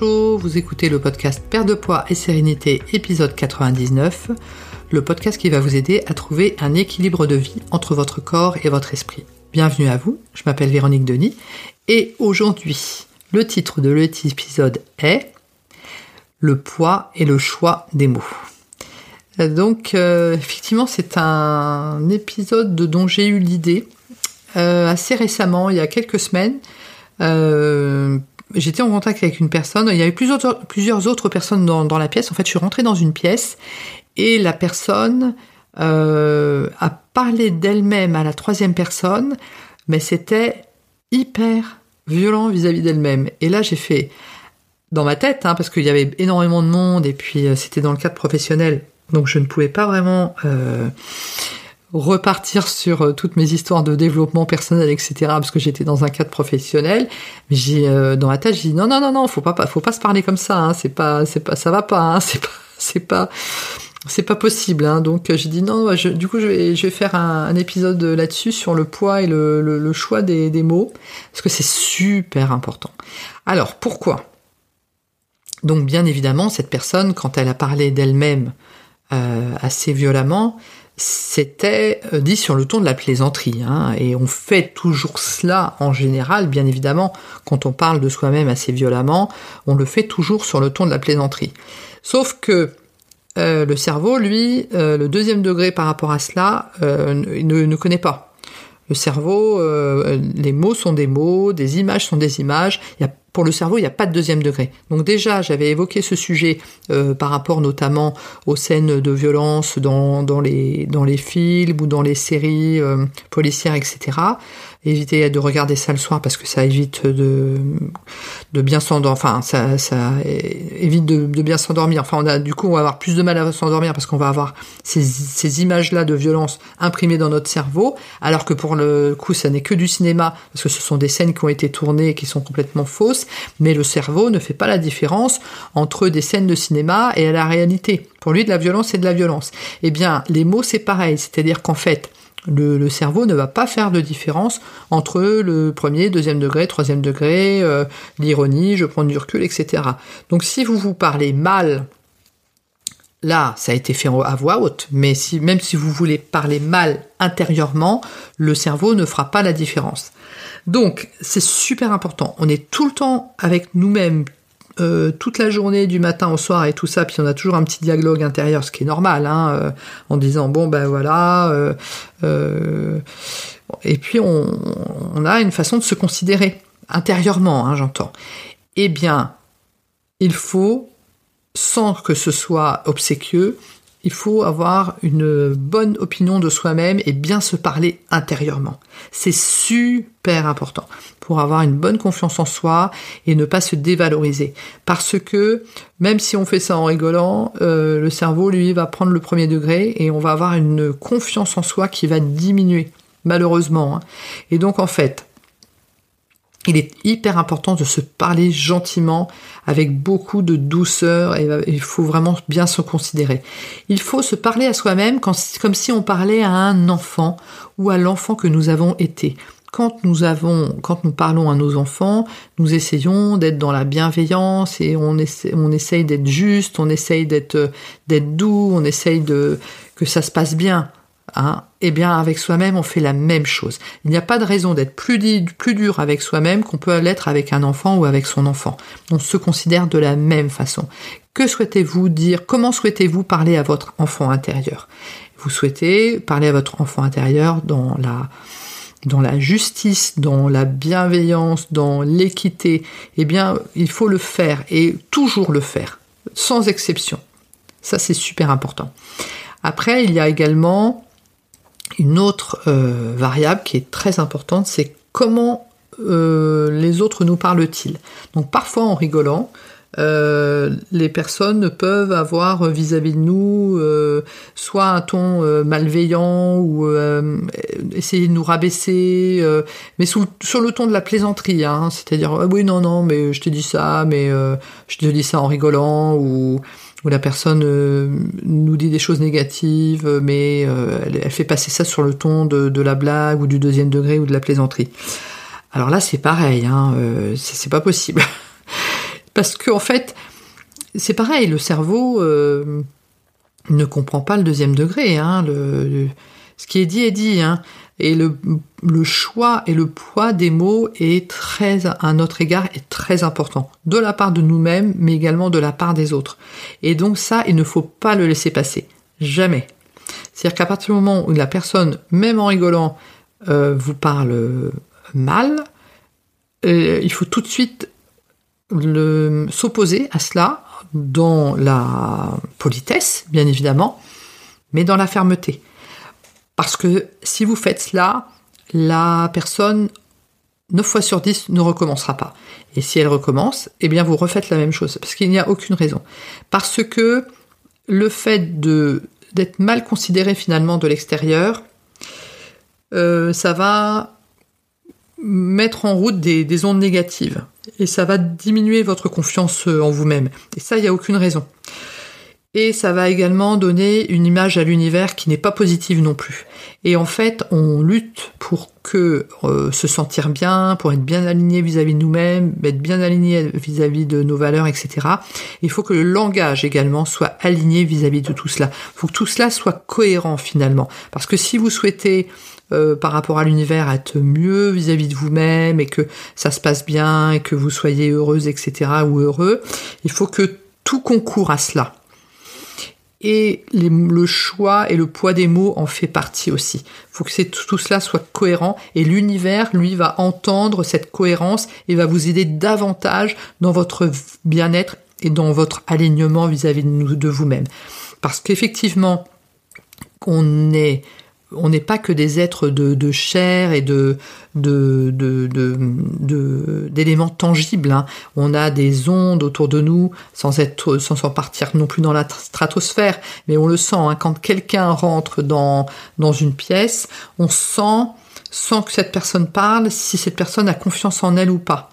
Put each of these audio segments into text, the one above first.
Vous écoutez le podcast Père de poids et sérénité épisode 99, le podcast qui va vous aider à trouver un équilibre de vie entre votre corps et votre esprit. Bienvenue à vous, je m'appelle Véronique Denis et aujourd'hui, le titre de l'épisode est Le poids et le choix des mots. Donc euh, effectivement c'est un épisode dont j'ai eu l'idée euh, assez récemment, il y a quelques semaines. Euh, j'étais en contact avec une personne, il y avait plusieurs, autres personnes dans, la pièce. En fait, je suis rentrée dans une pièce et la personne euh, a parlé d'elle-même à la troisième personne, mais c'était hyper violent vis-à-vis d'elle-même. Et là, j'ai fait dans ma tête, hein, parce qu'il y avait énormément de monde et puis euh, c'était dans le cadre professionnel, donc je ne pouvais pas vraiment euh, repartir sur euh, toutes mes histoires de développement personnel, etc. Parce que j'étais dans un cadre professionnel. Mais j'ai euh, dans ma tête, j'ai dit non, non, non, non, faut pas, faut pas se parler comme ça. Hein, c'est pas, c'est pas, ça va pas. Hein, c'est pas, c'est pas, c'est pas possible. Hein, donc j'ai dit non. Du coup, je vais, je vais faire un, épisode là-dessus sur le poids et le, le, choix des, des mots parce que c'est super important. Alors pourquoi? Donc bien évidemment, cette personne, quand elle a parlé d'elle-même euh, assez violemment, c'était euh, dit sur le ton de la plaisanterie. Hein, et on fait toujours cela en général, bien évidemment, quand on parle de soi-même assez violemment, on le fait toujours sur le ton de la plaisanterie. Sauf que euh, le cerveau, lui, euh, le deuxième degré par rapport à cela, ne, ne, connaît pas. Le cerveau, les mots sont des mots, des images sont des images. Pour le cerveau, il n'y a pas de deuxième degré. Donc déjà, j'avais évoqué ce sujet euh, par rapport notamment aux scènes de violence dans, dans, les, dans les films ou dans les séries euh, policières, etc. Évitez de regarder ça le soir parce que ça évite de, de bien s'endormir. Enfin, ça, évite de, bien s'endormir. Enfin, du coup, on va avoir plus de mal à s'endormir parce qu'on va avoir ces, ces images-là de violence imprimées dans notre cerveau, alors que pour le coup, ça n'est que du cinéma parce que ce sont des scènes qui ont été tournées et qui sont complètement fausses. Mais le cerveau ne fait pas la différence entre des scènes de cinéma et la réalité. Pour lui, de la violence, c'est de la violence. Eh bien, les mots, c'est pareil. C'est-à-dire qu'en fait, le, cerveau ne va pas faire de différence entre le premier, deuxième degré, troisième degré, euh, l'ironie, je prends du recul, etc. Donc si vous vous parlez mal, là, ça a été fait à voix haute, mais même si vous voulez parler mal intérieurement, le cerveau ne fera pas la différence. Donc c'est super important. On est tout le temps avec nous-mêmes, euh, toute la journée, du matin au soir et tout ça, puis on a toujours un petit dialogue intérieur, ce qui est normal, hein, euh, en disant bon ben voilà, euh, et puis on, a une façon de se considérer intérieurement, hein, j'entends. Eh bien, il faut, sans que ce soit obséquieux, il faut avoir une bonne opinion de soi-même et bien se parler intérieurement. C'est super important pour avoir une bonne confiance en soi et ne pas se dévaloriser. Parce que même si on fait ça en rigolant, euh, le cerveau, lui, va prendre le premier degré et on va avoir une confiance en soi qui va diminuer, malheureusement. Hein. Et donc, en fait, il est hyper important de se parler gentiment, avec beaucoup de douceur, et il faut vraiment bien se considérer. Il faut se parler à soi-même comme si on parlait à un enfant ou à l'enfant que nous avons été. Quand nous avons, quand nous parlons à nos enfants, nous essayons d'être dans la bienveillance et on, essaie, essaye d'être juste, on essaye d'être, d'être doux, on essaye de, que ça se passe bien. Hein, eh bien avec soi-même on fait la même chose. Il n'y a pas de raison d'être plus, plus dur avec soi-même qu'on peut l'être avec un enfant ou avec son enfant. On se considère de la même façon. Que souhaitez-vous dire Comment souhaitez-vous parler à votre enfant intérieur? Vous souhaitez parler à votre enfant intérieur dans la dans la justice, dans la bienveillance, dans l'équité, eh bien, il faut le faire et toujours le faire, sans exception. Ça, c'est super important. Après, il y a également une autre euh, variable qui est très importante, c'est comment euh, les autres nous parlent-ils? Donc parfois en rigolant, euh, les personnes peuvent avoir vis-à-vis de nous soit un ton malveillant ou essayer de nous rabaisser, mais sur le ton de la plaisanterie, hein. c'est-à-dire ah oui non non mais je te dis ça, mais je te dis ça en rigolant ou où la personne euh, nous dit des choses négatives, euh, mais euh, elle, fait passer ça sur le ton de, la blague ou du deuxième degré ou de la plaisanterie. Alors là, c'est pareil, hein, c'est pas possible. Parce qu'en en fait, c'est pareil, le cerveau ne comprend pas le deuxième degré. Hein, ce qui est dit est dit. Hein, et le, choix et le poids des mots est très, à notre égard, est très important. De la part de nous-mêmes, mais également de la part des autres. Et donc ça, il ne faut pas le laisser passer. Jamais. C'est-à-dire qu'à partir du moment où la personne, même en rigolant, euh, vous parle mal, euh, il faut tout de suite s'opposer à cela dans la politesse, bien évidemment, mais dans la fermeté. Parce que si vous faites cela, la personne, 9 fois sur 10, ne recommencera pas. Et si elle recommence, eh bien vous refaites la même chose, parce qu'il n'y a aucune raison. Parce que le fait de d'être mal considéré finalement de l'extérieur, euh, ça va mettre en route des, ondes négatives et ça va diminuer votre confiance en vous-même. Et ça, il n'y a aucune raison. Et ça va également donner une image à l'univers qui n'est pas positive non plus. Et en fait, on lutte pour que euh, se sentir bien, pour être bien aligné vis-à-vis de nous-mêmes, être bien aligné vis-à-vis de nos valeurs, etc. Il faut que le langage également soit aligné vis-à-vis -vis de tout cela. Il faut que tout cela soit cohérent finalement. Parce que si vous souhaitez euh, par rapport à l'univers, être mieux vis-à-vis de vous-même et que ça se passe bien et que vous soyez heureuse, etc. ou heureux, il faut que tout concourt à cela. Et le choix et le poids des mots en fait partie aussi. Il faut que tout cela soit cohérent et l'univers, lui, va entendre cette cohérence et va vous aider davantage dans votre bien-être et dans votre alignement vis-à-vis de, vous-même. Parce qu'effectivement, on est on n'est pas que des êtres de, chair et de d'éléments tangibles. Hein. On a des ondes autour de nous, sans être sans s'en partir non plus dans la stratosphère, mais on le sent. Hein. Quand quelqu'un rentre dans dans une pièce, on sent sans que cette personne parle si cette personne a confiance en elle ou pas,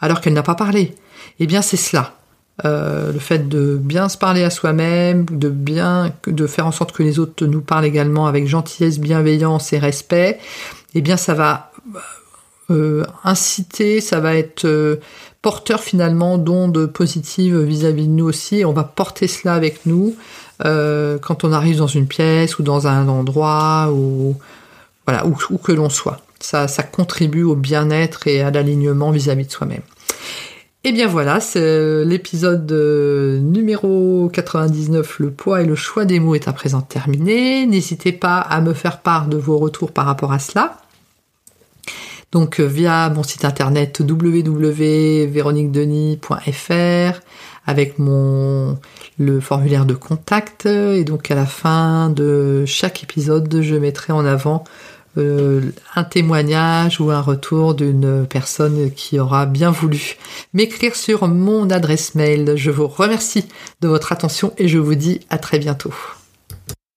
alors qu'elle n'a pas parlé. Eh bien, c'est cela. Euh, le fait de bien se parler à soi-même, de bien de faire en sorte que les autres nous parlent également avec gentillesse, bienveillance et respect, eh bien ça va euh, inciter, ça va être euh, porteur finalement d'ondes positives vis-à-vis de nous aussi, on va porter cela avec nous quand on arrive dans une pièce ou dans un endroit ou voilà où, où que l'on soit. Ça, ça contribue au bien-être et à l'alignement vis-à-vis de soi-même. Et eh bien voilà, c'est l'épisode euh, numéro 99, le poids et le choix des mots est à présent terminé. N'hésitez pas à me faire part de vos retours par rapport à cela. Donc euh, via mon site internet www.véroniquedenis.fr avec mon le formulaire de contact et donc à la fin de chaque épisode je mettrai en avant euh, un témoignage ou un retour d'une personne qui aura bien voulu m'écrire sur mon adresse mail. Je vous remercie de votre attention et je vous dis à très bientôt.